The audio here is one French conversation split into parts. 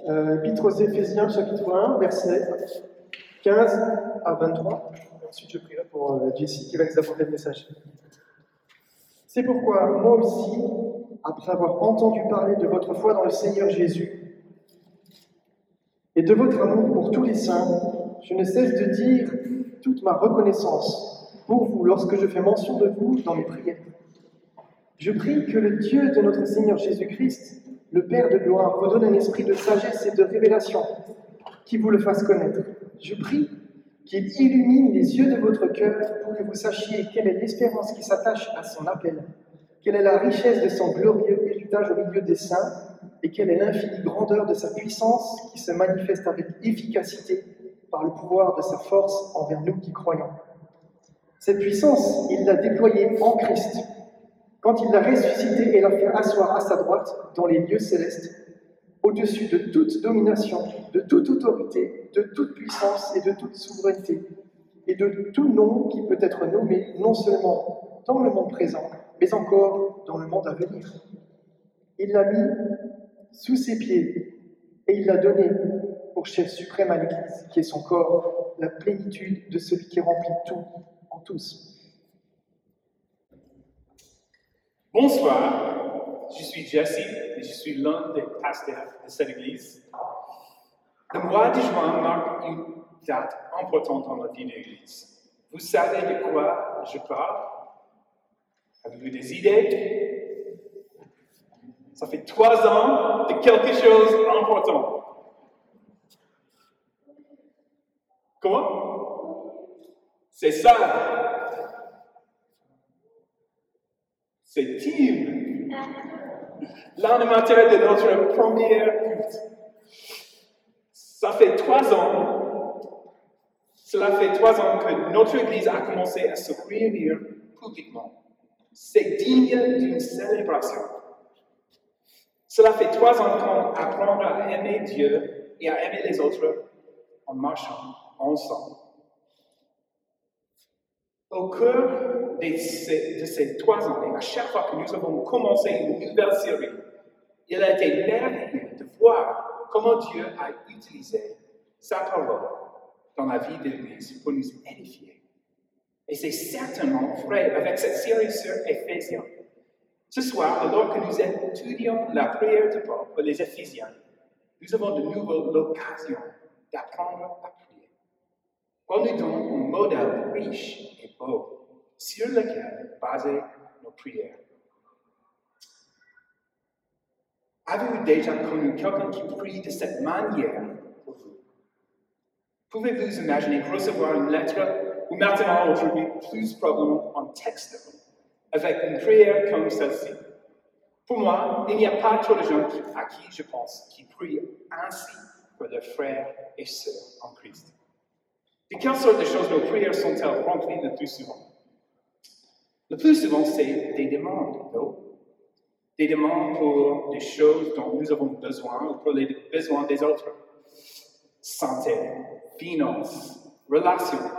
Euh, Épître aux Éphésiens, chapitre 1, versets 15 à 23. Ensuite, je prierai pour euh, Jessie qui va nous apporter le message. C'est pourquoi, moi aussi, après avoir entendu parler de votre foi dans le Seigneur Jésus et de votre amour pour tous les saints, je ne cesse de dire toute ma reconnaissance pour vous lorsque je fais mention de vous dans mes prières. Je prie que le Dieu de notre Seigneur Jésus-Christ, le Père de gloire, vous donne un esprit de sagesse et de révélation qui vous le fasse connaître. Je prie qu'il illumine les yeux de votre cœur pour que vous sachiez quelle est l'espérance qui s'attache à son appel, quelle est la richesse de son glorieux héritage au milieu des saints, et quelle est l'infinie grandeur de sa puissance qui se manifeste avec efficacité par le pouvoir de sa force envers nous qui croyons. Cette puissance, il l'a déployée en Christ, quand il l'a ressuscité et l'a fait asseoir à sa droite dans les lieux célestes, au-dessus de toute domination, de toute autorité, de toute puissance et de toute souveraineté, et de tout nom qui peut être nommé non seulement dans le monde présent, mais encore dans le monde à venir. Il l'a mis sous ses pieds et il l'a donné pour chef suprême à l'Église, qui est son corps, la plénitude de celui qui remplit tout en tous. Bonsoir, je suis Jesse et je suis l'un des pasteurs de cette église. Le mois de juin marque une date importante dans la vie de l'église. Vous savez de quoi je parle? Avez-vous des idées? Ça fait trois ans de quelque chose d'important. Comment? C'est ça. C'est Tim, l'animateur de notre première culte. Ça fait trois ans, cela fait trois ans que notre Église a commencé à se réunir publiquement. C'est digne d'une célébration. Cela fait trois ans qu'on apprend à aimer Dieu et à aimer les autres en marchant ensemble. Au cœur de ces, trois années, à chaque fois que nous avons commencé une nouvelle série, il a été merveilleux de voir comment Dieu a utilisé sa parole dans la vie de l'Église pour nous édifier. Et c'est certainement vrai avec cette série sur Éphésiens. Ce soir, alors que nous étudions la prière de Paul pour les Éphésiens, nous avons de nouveau l'occasion d'apprendre à prier. Paul nous donne un modèle riche sur lequel baser nos prières. Avez-vous déjà connu quelqu'un qui prie de cette manière pour vous? Pouvez-vous imaginer recevoir une lettre ou maintenant aujourd'hui plus probablement un texte avec une prière comme celle-ci? Pour moi, il n'y a pas trop de gens à qui je pense qui prient ainsi pour leurs frères et sœurs en Christ. De quelle sorte de choses nos prières sont-elles remplies le plus souvent? Le plus souvent, c'est des demandes, non? Des demandes pour des choses dont nous avons besoin ou pour les besoins des autres. Santé, finances, relations.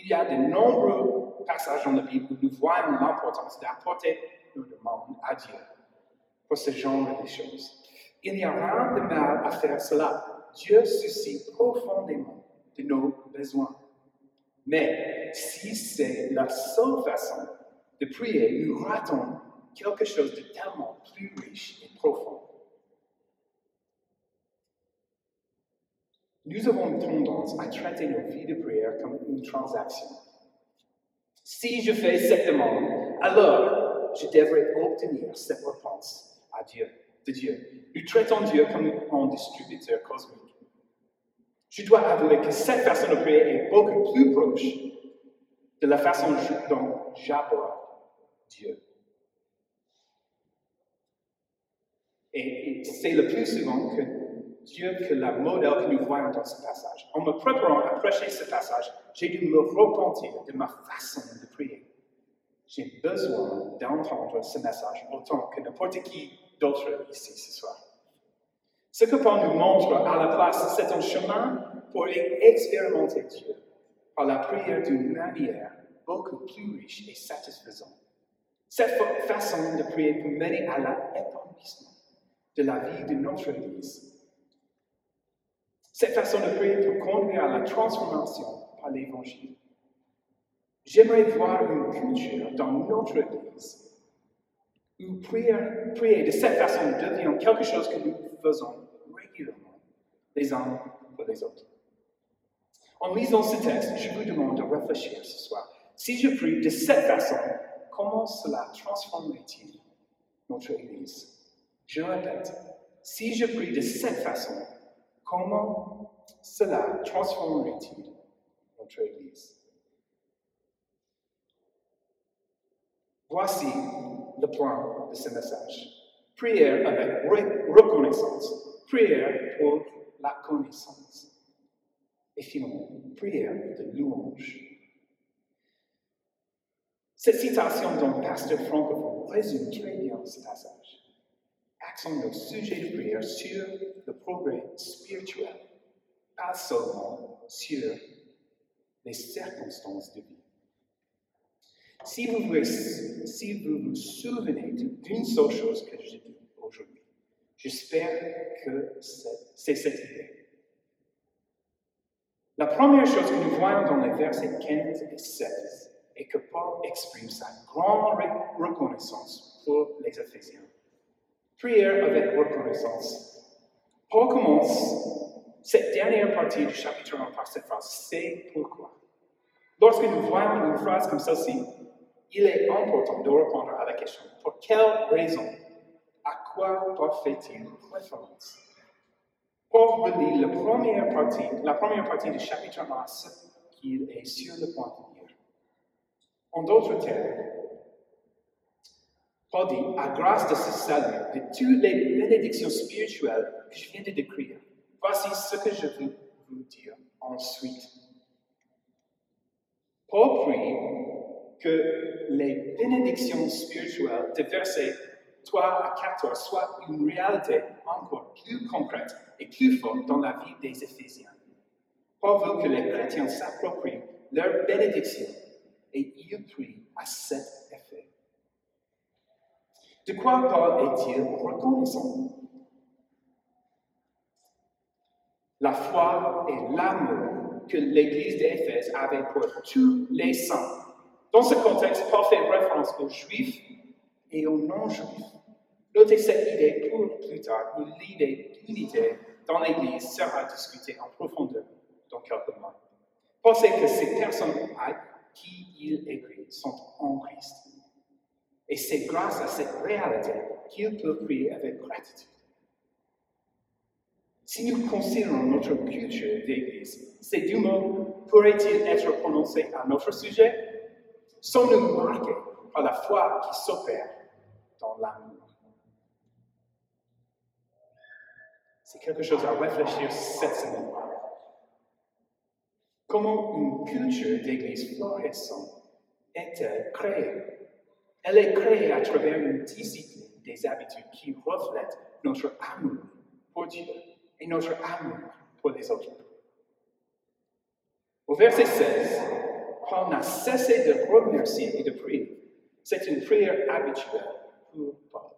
Il y a de nombreux passages dans la Bible où nous voyons l'importance d'apporter nos demandes à Dieu pour ce genre de choses. Il n'y a rien de mal à faire cela. Dieu suscite profondément de nos besoins. Mais si c'est la seule façon de prier, nous ratons quelque chose de tellement plus riche et profond. Nous avons tendance à traiter nos vies de prière comme une transaction. Si je fais cette demande, alors je devrais obtenir cette réponse à de Dieu. Nous traitons Dieu comme un distributeur cosmique. Je dois avouer que cette façon de prier est beaucoup plus proche de la façon dont j'aborde Dieu. Et, c'est le plus souvent que Dieu que la modèle que nous voyons dans ce passage. En me préparant à prêcher ce passage, j'ai dû me repentir de ma façon de prier. J'ai besoin d'entendre ce message autant que n'importe qui d'autre ici ce soir. Ce que Paul nous montre à la place, c'est un chemin pour expérimenter Dieu par la prière d'une manière beaucoup plus riche et satisfaisante. Cette façon de prier peut mener à l'épanouissement de la vie de notre Église. Cette façon de prier peut conduire à la transformation par l'Évangile. J'aimerais voir une culture dans notre Église où prier, prier de cette façon devient quelque chose que nous faisons régulièrement, les uns pour les autres. En lisant ce texte, je vous demande de réfléchir ce soir. Si je prie de cette façon, comment cela transformerait-il notre Église? Je répète, si je prie de cette façon, comment cela transformerait-il notre Église? Voici le plan de ce message. Prière avec reconnaissance. Prière pour la connaissance. Et finalement, prière de louange. Cette citation d'un pasteur francophone résume très bien ce passage. Axons nos sujets de prière sur le progrès spirituel, pas seulement sur les circonstances de vie. Si vous, vous, si vous vous souvenez d'une seule chose que j'ai dit aujourd'hui, j'espère que c'est cette idée. La première chose que nous voyons dans les versets 15 et 16 est que Paul exprime sa grande reconnaissance pour les Éphésiens. Prière avec reconnaissance. Paul commence cette dernière partie du chapitre 1 par cette phrase C'est pourquoi. Lorsque nous voyons une phrase comme celle-ci, il est important de répondre à la question pour quelle raison? À quoi Paul fait-il référence? Paul relit la première partie, la première partie du chapitre 1 à ce qu'il est sur le point. En d'autres termes, Paul dit, à grâce de ce salut, de toutes les bénédictions spirituelles que je viens de décrire, voici ce que je veux vous dire ensuite. Paul prie que les bénédictions spirituelles de versets 3 à 14 soient une réalité encore plus concrète et plus forte dans la vie des Éphésiens. Paul veut que les chrétiens s'approprient leur bénédiction et prie à cet effet. De quoi Paul est-il reconnaissant? La foi et l'amour que l'Église d'Éphèse avait pour tous les saints dans ce contexte, Paul fait référence aux Juifs et aux non-Juifs. Notez cette idée pour plus tard, où l'idée d'unité dans l'Église sera discutée en profondeur dans quelques mois. Pensez que ces personnes qui il écrit sont en Christ. Et c'est grâce à cette réalité qu'il peut prier avec gratitude. Si nous considérons notre culture d'Église, ces deux mots pourraient-ils être prononcés à notre sujet? Sommes-nous marqués par la foi qui s'opère dans l'amour C'est quelque chose à réfléchir cette semaine. Comment une culture d'église florissante est-elle créée? Elle est créée à travers une discipline des habitudes qui reflètent notre amour pour Dieu et notre amour pour les autres. Au verset 16, Paul n'a cessé de remercier et de prier. C'est une prière habituelle pour Paul.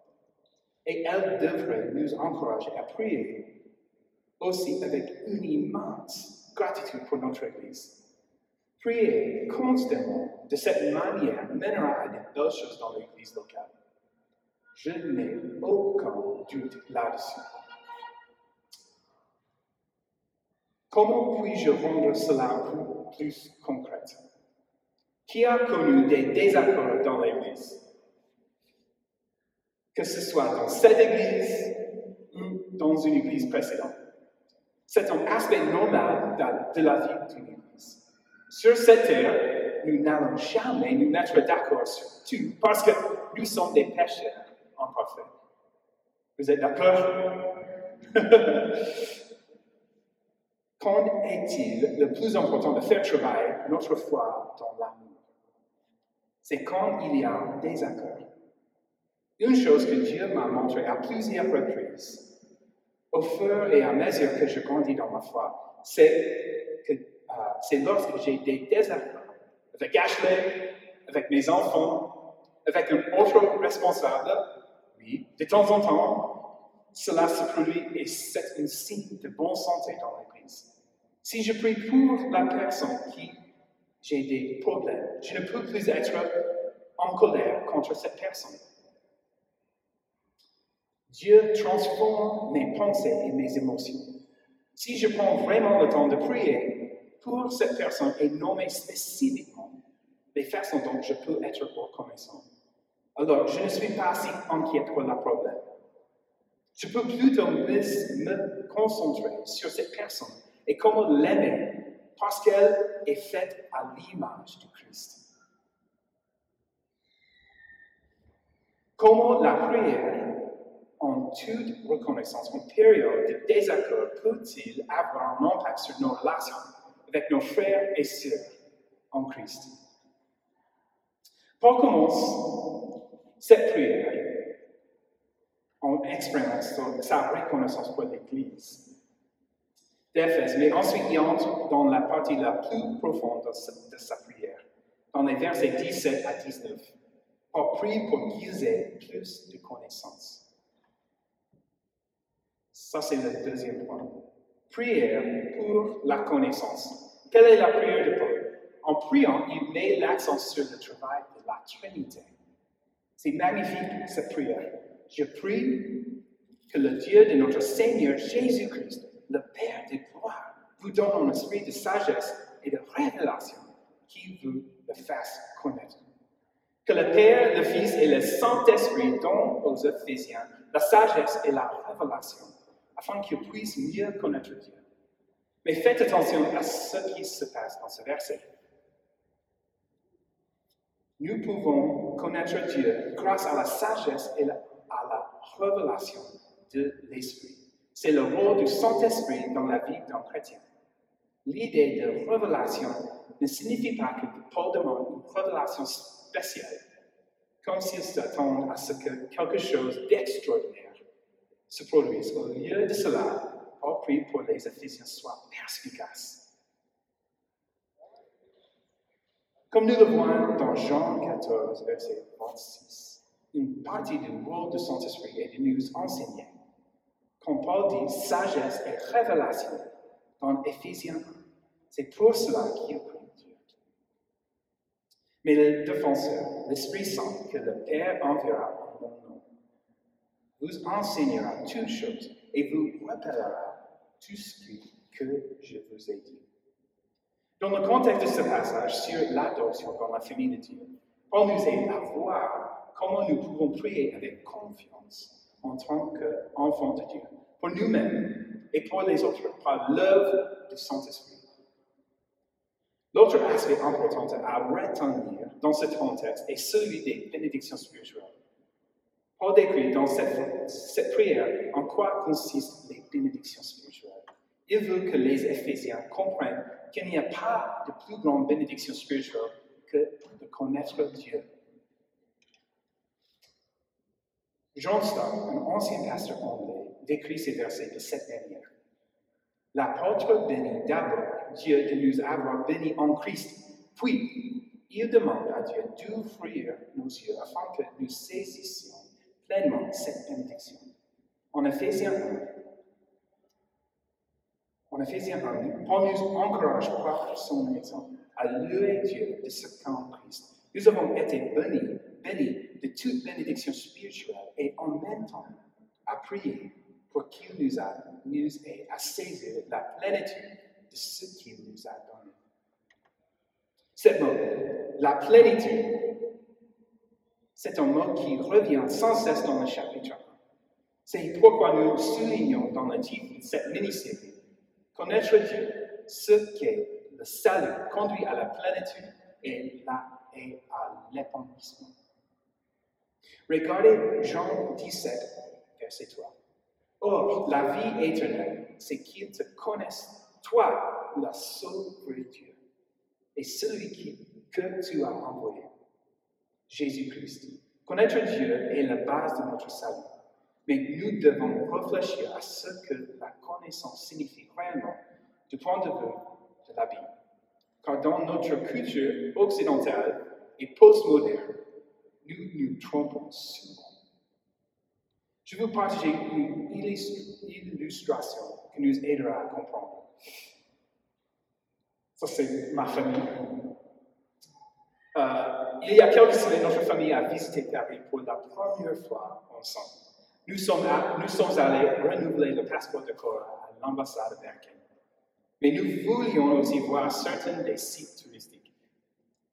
Et elle devrait nous encourager à prier aussi avec une immense gratitude pour notre Église. Prier constamment de cette manière mènera à de belles choses dans l'Église locale. Je n'ai aucun doute là-dessus. Comment puis-je rendre cela plus concret qui a connu des désaccords dans l'Église? Que ce soit dans cette Église ou dans une Église précédente. C'est un aspect normal de la vie d'une Église. Sur cette terre, nous n'allons jamais nous mettre d'accord sur tout parce que nous sommes des pécheurs imparfaits. Vous êtes d'accord? Quand est-il le plus important de faire travailler notre foi dans l'amour? c'est quand il y a un désaccord. Une chose que Dieu m'a montré à plusieurs reprises, au fur et à mesure que je grandis dans ma foi, c'est euh, lorsque j'ai des désaccords avec Ashley, avec mes enfants, avec un autre responsable, oui, de temps en temps, cela se produit et c'est un signe de bonne santé dans l'Église. Si je prie pour la personne qui j'ai des problèmes, je ne peux plus être en colère contre cette personne. Dieu transforme mes pensées et mes émotions. Si je prends vraiment le temps de prier pour cette personne et nommer spécifiquement les façons dont je peux être reconnaissant, alors je ne suis pas si inquiet pour le problème. Je peux plutôt me concentrer sur cette personne et comment l'aimer parce qu'elle est faite à l'image du Christ. Comment la prière, en toute reconnaissance, en période de désaccord, peut-il avoir un impact sur nos relations avec nos frères et sœurs en Christ? Paul commence cette prière en exprimant sa reconnaissance pour l'Église d'Éphèse, mais ensuite il entre dans la partie la plus profonde de sa, prière, dans les versets 17 à 19. Paul prie pour qu'ils aient plus de connaissances. Ça, c'est le deuxième point. Prière pour la connaissance. Quelle est la prière de Paul? En priant, il met l'accent sur le travail de la Trinité. C'est magnifique, cette prière. Je prie que le Dieu de notre Seigneur Jésus-Christ, le Père de gloire, vous donne un esprit de sagesse et de révélation qui vous le fasse connaître. Que le Père, le Fils et le Saint-Esprit donnent aux Éphésiens la sagesse et la révélation, afin qu'ils puissent mieux connaître Dieu. Mais faites attention à ce qui se passe dans ce verset. Nous pouvons connaître Dieu grâce à la sagesse et à la révélation de l'Esprit. C'est le rôle du Saint-Esprit dans la vie d'un chrétien. L'idée de révélation ne signifie pas que Paul demande une révélation spéciale, comme s'il s'attend à ce que quelque chose d'extraordinaire se produise. Au lieu de cela, Paul prie pour les Éphésiens soient perspicaces Comme nous le voyons dans Jean 14, verset 26, une partie du rôle de Saint-Esprit est de nous enseigner. Quand Paul dit sagesse et révélation dans Éphésiens 1, c'est pour cela qu'il prie. Mais le défenseur, l'Esprit Saint, que le Père enverra vous enseignera toutes choses et vous rappellera tout ce que je vous ai dit. Dans le contexte de ce passage sur l'adoption dans la famille de Dieu, Paul nous aide à voir comment nous pouvons prier avec confiance en tant qu'enfants de Dieu, pour nous-mêmes et pour les autres, par l'œuvre du Saint-Esprit. L'autre aspect important à retenir dans ce contexte est celui des bénédictions spirituelles. Paul décrit dans cette, prière en quoi consistent les bénédictions spirituelles? Il veut que les Éphésiens comprennent qu'il n'y a pas de plus grande bénédiction spirituelle que de connaître Dieu. John Stott, un ancien pasteur anglais, décrit ces versets de cette manière. L'apôtre bénit d'abord Dieu de nous avoir bénis en Christ, puis il demande à Dieu d'ouvrir nos yeux afin que nous saisissions pleinement cette bénédiction. En Ephésiens 1, en Ephésiens 1, Paul nous encourage par son exemple à louer Dieu de ce qu'en Christ. Nous avons été bénis, bénis de toute bénédiction spirituelle et en même temps à prier pour qu'il nous, a, nous ait à saisir la plénitude de ce qu'il nous a donné. Ce mot, la plénitude, c'est un mot qui revient sans cesse dans le chapitre 1. C'est pourquoi nous soulignons dans le titre de cette mini-série Connaître Dieu, ce qu'est le salut, conduit à la plénitude et, et à l'épanouissement. Regardez Jean 17, verset 3. Or, la vie éternelle, c'est qu'ils te connaissent, toi, la seule Dieu, et celui qui, que tu as envoyé, Jésus-Christ. Connaître Dieu est la base de notre salut. Mais nous devons réfléchir à ce que la connaissance signifie réellement du point de vue de la Bible. Car dans notre culture occidentale et postmoderne, nous nous trompons souvent. Je vous partager une illustration qui nous aidera à comprendre. Ça, c'est ma famille. Euh, il y a quelques semaines, notre famille a visité Paris pour la première fois ensemble. Nous sommes, allés renouveler le passeport de Cora à l'ambassade américaine. Mais nous voulions aussi voir certains des sites touristiques.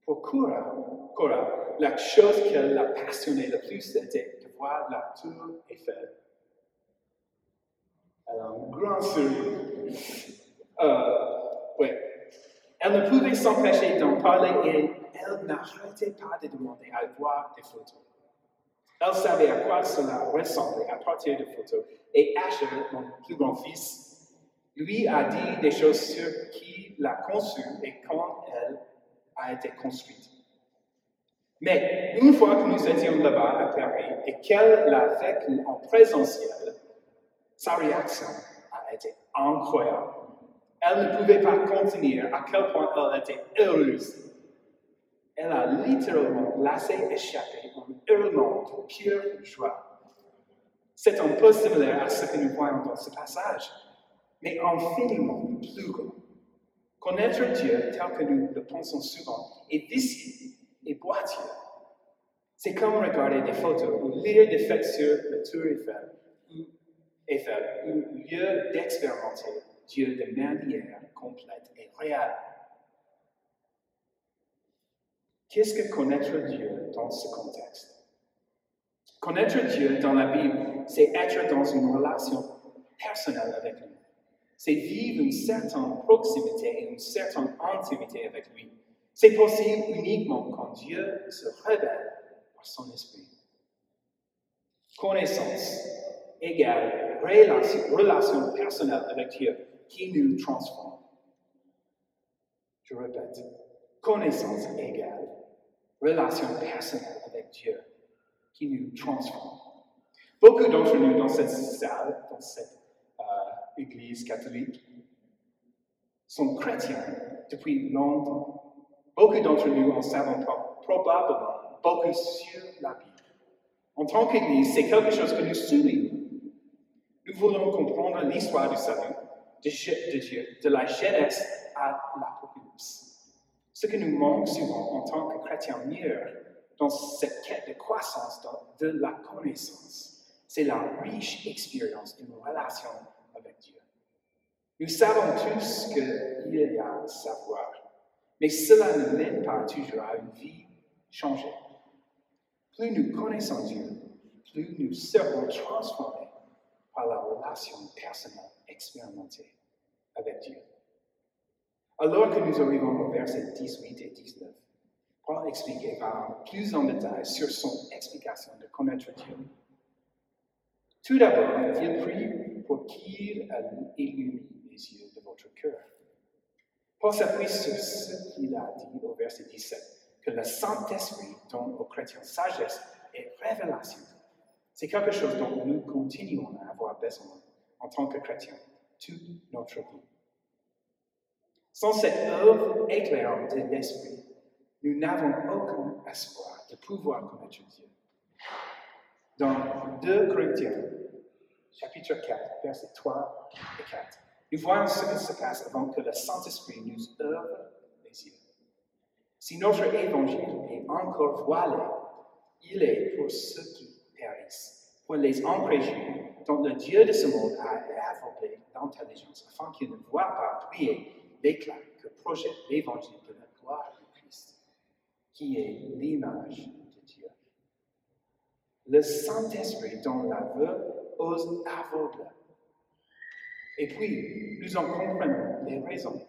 Pour Cora, la chose qui l'a passionnée le plus était de voir la tour Eiffel. Elle a un grand sourire. Euh. Elle ne pouvait s'empêcher d'en parler et elle n'arrêtait pas de demander à voir des photos. Elle savait à quoi cela ressemblait à partir de photos. Et Asher, mon plus grand fils, lui a dit des choses sur qui l'a conçue et quand elle a été construite. Mais une fois que nous étions là-bas à Paris et qu'elle l'a vécu en présentiel, sa réaction a été incroyable. Elle ne pouvait pas contenir à quel point elle était heureuse. Elle a littéralement laissé échapper un hurlement de pure joie. C'est un peu similaire à ce que nous voyons dans ce passage, mais infiniment plus grand. Connaître Dieu tel que nous le pensons souvent est vicieux et boiteux. C'est comme regarder des photos ou lire des faits sur le Tour Eiffel, Eiffel ou lieu d'expérimenter Dieu de manière complète et réelle. Qu'est-ce que connaître Dieu dans ce contexte? Connaître Dieu dans la Bible, c'est être dans une relation personnelle avec lui. C'est vivre une certaine proximité et une certaine intimité avec lui. C'est possible uniquement quand Dieu se révèle par son esprit. Connaissance égale relation, relation personnelle avec Dieu qui nous transforme. Je répète, connaissance égale relation personnelle avec Dieu qui nous transforme. Beaucoup d'entre nous dans cette salle, dans cette euh, église catholique, sont chrétiens depuis longtemps. Beaucoup d'entre nous en savent probablement beaucoup sur la Bible. En tant qu'Église, c'est quelque chose que nous soulignons. Nous voulons comprendre l'histoire du salut de la Genèse à l'Apocalypse. Ce qui nous manque souvent en tant que chrétiens mieux dans cette quête de croissance de la connaissance, c'est la riche expérience d'une relation avec Dieu. Nous savons tous qu'il y a à savoir, mais cela ne mène pas toujours à une vie changée. Plus nous connaissons Dieu, plus nous serons transformés par la relation personnelle expérimentée avec Dieu. Alors que nous arrivons au verset 18 et 19, Paul explique et va plus en détail sur son explication de connaître Dieu. Tout d'abord, il prie pour qu'il illumine les yeux de votre cœur. Paul s'appuie sur ce qu'il a dit au verset 17, que le Saint-Esprit donne aux chrétiens sagesse et révélation. C'est quelque chose dont nous continuons à avoir besoin en tant que chrétiens toute notre vie. Sans cette œuvre éclairante de l'Esprit, nous n'avons aucun espoir de pouvoir connaître Dieu. Dans 2 Corinthiens, chapitre 4, versets 3 et 4, nous voyons ce qui se passe avant que le Saint-Esprit nous ouvre les yeux. Si notre évangile est encore voilé, il est pour ceux qui périssent, pour les incrédules, dont le Dieu de ce monde a aveuglé l'intelligence, afin qu'ils ne voient pas briller l'éclat que projette l'évangile de la gloire du Christ, qui est l'image de Dieu. Le Saint-Esprit dans l'aveu aux aveugles. Et puis, nous en comprenons les raisons.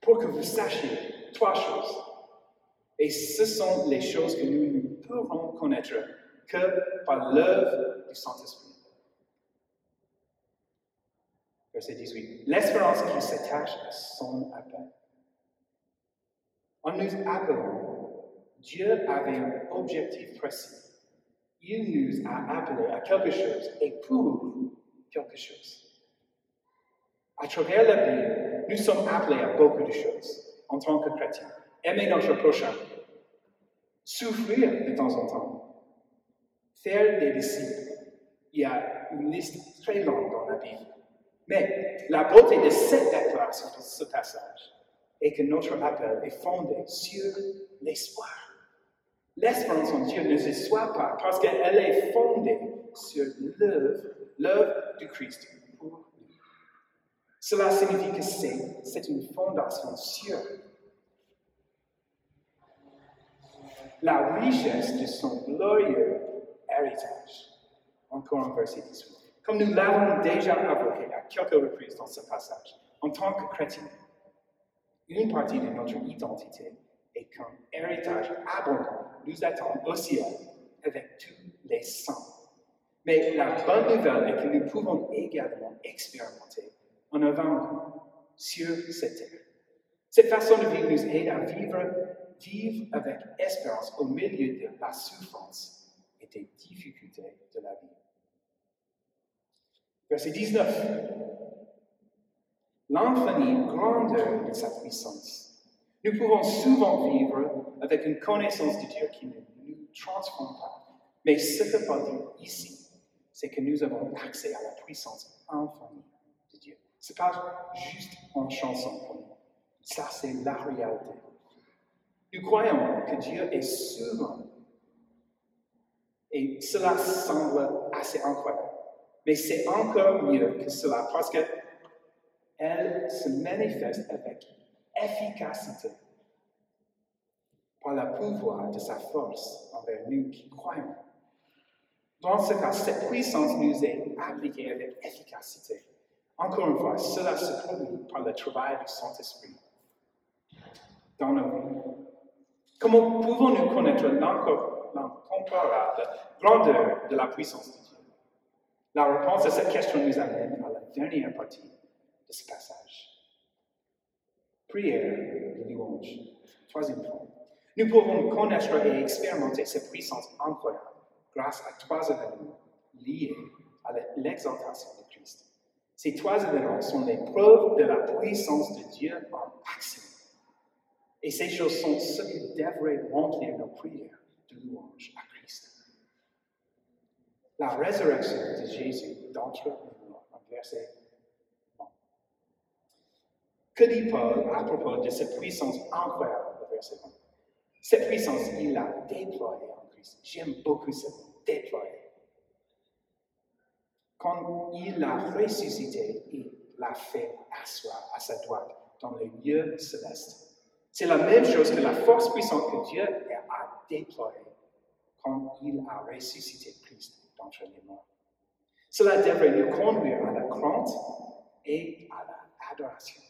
Pour que vous sachiez trois choses. Et ce sont les choses que nous ne pourrons connaître que par l'œuvre du Saint-Esprit. Verset 18. L'espérance qui s'attache à son appel. En nous appelant, Dieu avait un objectif précis. Il nous a appelés à quelque chose et pour quelque chose. À travers la Bible, nous sommes appelés à beaucoup de choses en tant que chrétiens. Aimer notre prochain, souffrir de temps en temps, faire des disciples. Il y a une liste très longue dans la Bible. Mais la beauté de cette déclaration, de ce passage, et que notre appel est fondé sur l'espoir. L'espérance en Dieu ne se soit pas parce qu'elle est fondée sur l'œuvre, l'œuvre du Christ pour nous. Cela signifie que c'est une fondation sûre. La richesse de son glorieux Encore un verset 18. Comme nous l'avons déjà évoqué à quelques reprises dans ce passage, en tant que chrétien, une partie de notre identité est qu'un héritage abondant nous attend au ciel avec tous les saints. Mais la bonne nouvelle est que nous pouvons également expérimenter en avant sur cette terre. Cette façon de vivre nous aide à vivre, vivre avec espérance au milieu de la souffrance et des difficultés de la vie. Verset 19. L'infinie grandeur de sa puissance. Nous pouvons souvent vivre avec une connaissance de Dieu qui ne nous transforme pas. Mais ce que pas dire ici, c'est que nous avons accès à la puissance infinie de Dieu. Ce n'est pas juste en chanson pour nous. Ça, c'est la réalité. Nous croyons que Dieu est souverain. Et cela semble assez incroyable. Mais c'est encore mieux que cela parce qu'elle se manifeste avec efficacité par le pouvoir de sa force envers nous qui croyons. Dans ce cas, cette puissance nous est appliquée avec efficacité. Encore une fois, cela se produit par le travail du Saint-Esprit dans nos vies. Comment pouvons-nous connaître l'incomparable grandeur de la puissance de Dieu La réponse à cette question nous amène à la dernière partie de ce passage. Prière de louange. Troisième point. Nous pouvons connaître et expérimenter cette puissance incroyable grâce à trois événements liés à l'exaltation de Christ. Ces trois événements sont les preuves de la puissance de Dieu en action. Et ces choses sont ce qui devrait remplir nos prières de louange à Christ. La résurrection de Jésus d'entre morts, en verset 1. Que dit Paul à propos de cette puissance incroyable, verset 1 Cette puissance, il l'a déployée J'aime beaucoup ce mot, déployer. Quand il l'a ressuscité, il l'a fait asseoir à sa droite dans les lieux célestes. C'est la même chose que la force puissante que Dieu a déployée quand il a ressuscité Christ d'entre les morts. Cela devrait nous conduire à la crainte et à l'adoration.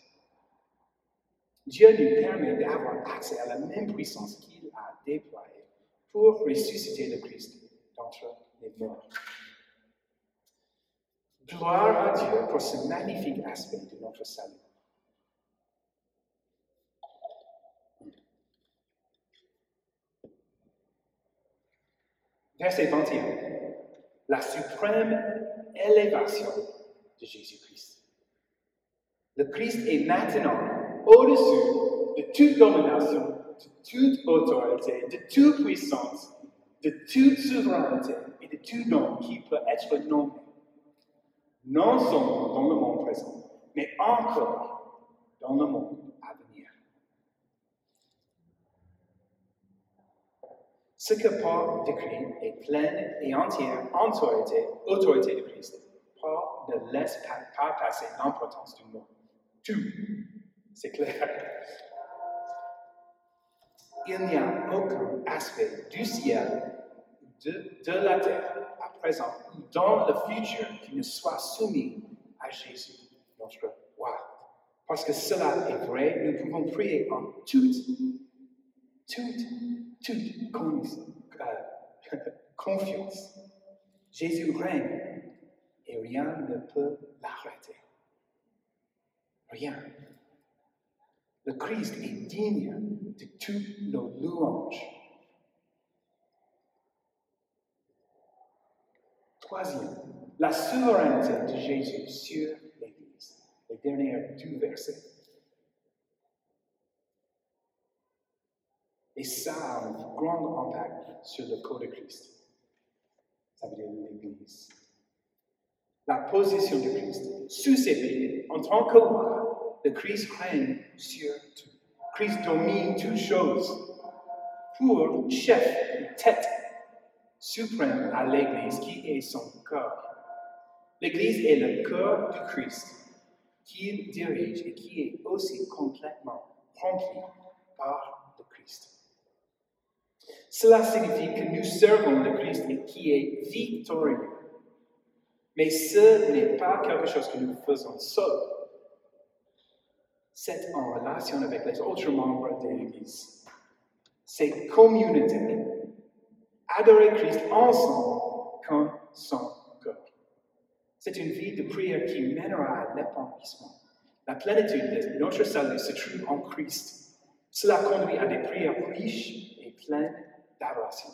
Dieu nous permet d'avoir accès à la même puissance qu'il a déployée pour ressusciter le Christ d'entre les morts. Gloire à Dieu pour ce magnifique aspect de notre salut. Verset 21. La suprême élévation de Jésus-Christ. Le Christ est maintenant au-dessus de toute domination de toute autorité, de toute puissance, de toute souveraineté et de tout nom qui peut être nommé. Non seulement dans le monde présent, mais encore dans le monde à venir. Ce que Paul décrit est pleine et entière autorité, autorité de Christ. Paul ne laisse pas passer l'importance du mot. Tout, c'est clair il n'y a aucun aspect du ciel, de, la terre, à présent, ou dans le futur, qui ne soit soumis à Jésus, notre roi. Parce que cela est vrai, nous pouvons prier en toute, toute, toute confiance. Jésus règne et rien ne peut l'arrêter. Rien. Le Christ est digne de toutes nos louanges. Troisième, la souveraineté de Jésus sur l'Église. Les derniers deux versets. Et ça a un grand impact sur le corps de Christ. Ça veut dire l'Église. La position de Christ sous ses pieds en tant que roi le Christ règne sur tout. Christ domine toutes choses pour chef, tête suprême à l'Église qui est son corps. L'Église est le corps du Christ qu'il dirige et qui est aussi complètement rempli par. Cela signifie que nous servons le Christ et qui est victorieux. Mais ce n'est pas quelque chose que nous faisons seuls. C'est en relation avec les autres membres de l'Église. C'est communauté. Adorer Christ ensemble comme son corps. C'est une vie de prière qui mènera à l'épanouissement. La plénitude de notre salut se trouve en Christ. Cela conduit à des prières riches et pleines d'adoration.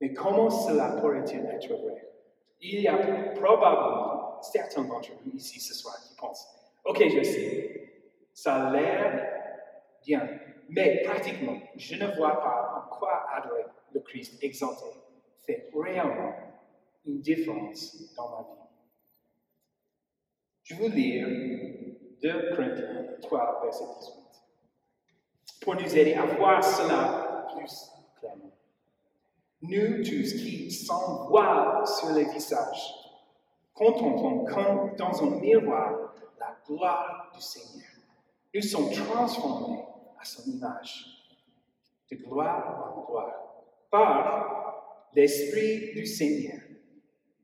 Mais comment cela pourrait-il être vrai? Il y a probablement certains d'entre vous ici ce soir qui pensent, OK, je sais, ça a l'air bien, mais pratiquement, je ne vois pas en quoi adorer le Christ exalté fait réellement une différence dans ma vie. Je veux lire 2 Corinthiens 3, verset 18, pour nous aider à voir cela plus. Nous tous qui, sans voile sur les visages, contemplons comme dans un miroir la gloire du Seigneur. Nous sommes transformés à son image, de gloire en gloire, par l'Esprit du Seigneur.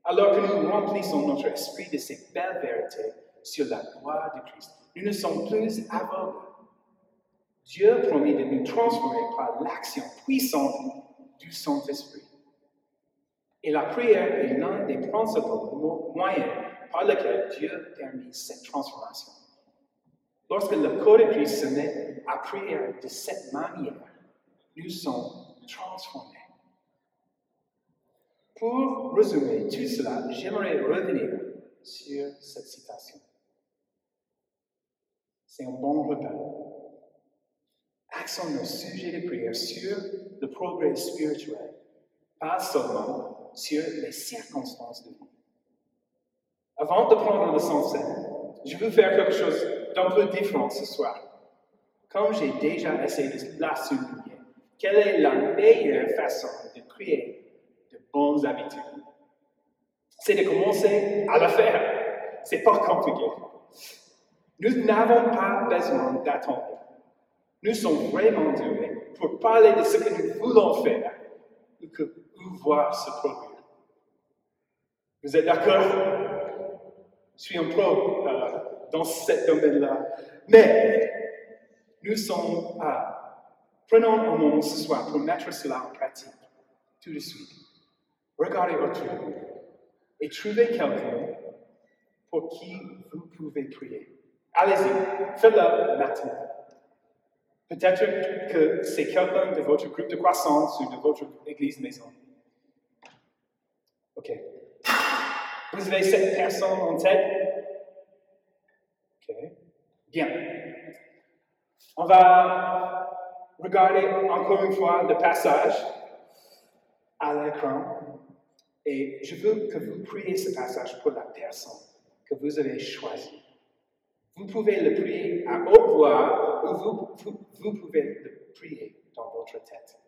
Alors que nous remplissons notre esprit de ces belles vérités sur la gloire de Christ, nous ne sommes plus aveugles. Dieu promet de nous transformer par l'action puissante du Saint-Esprit. Et la prière est l'un des principaux moyens par lesquels Dieu permet cette transformation. Lorsque le corps de Christ se met à prier de cette manière, nous sommes transformés. Pour résumer tout cela, j'aimerais revenir sur cette citation. C'est un bon repère. Axons nos sujets de prière sur le progrès spirituel, pas seulement sur les circonstances de vie. Avant de prendre le sens je veux faire quelque chose d'un peu différent ce soir. Comme j'ai déjà essayé de la souligner, quelle est la meilleure façon de créer de bonnes habitudes? C'est de commencer à le faire. C'est pas compliqué. Nous n'avons pas besoin d'attendre. Nous sommes vraiment doués pour parler de ce que nous voulons faire ou que nous voir se produire. Vous êtes d'accord? Je suis un pro euh, dans ce domaine-là. Mais nous sommes, euh, prenons un moment ce soir pour mettre cela en pratique, tout de suite. Regardez autour et trouvez quelqu'un pour qui vous pouvez prier. Allez-y, faites-le maintenant. Peut-être que c'est quelqu'un de votre groupe de croissance ou de votre église maison. OK. Vous avez cette personne en tête? OK. Bien. On va regarder encore une fois le passage à l'écran. Et je veux que vous priez ce passage pour la personne que vous avez choisie. Vous pouvez le prier à haute voix ou vous, vous, pouvez le prier dans votre tête.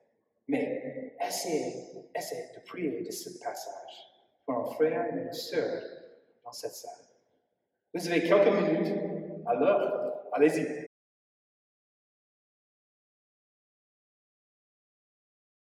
Mais essayez, essayez de prier de ce passage pour un frère et une sœur dans cette salle. Vous avez quelques minutes, alors allez-y.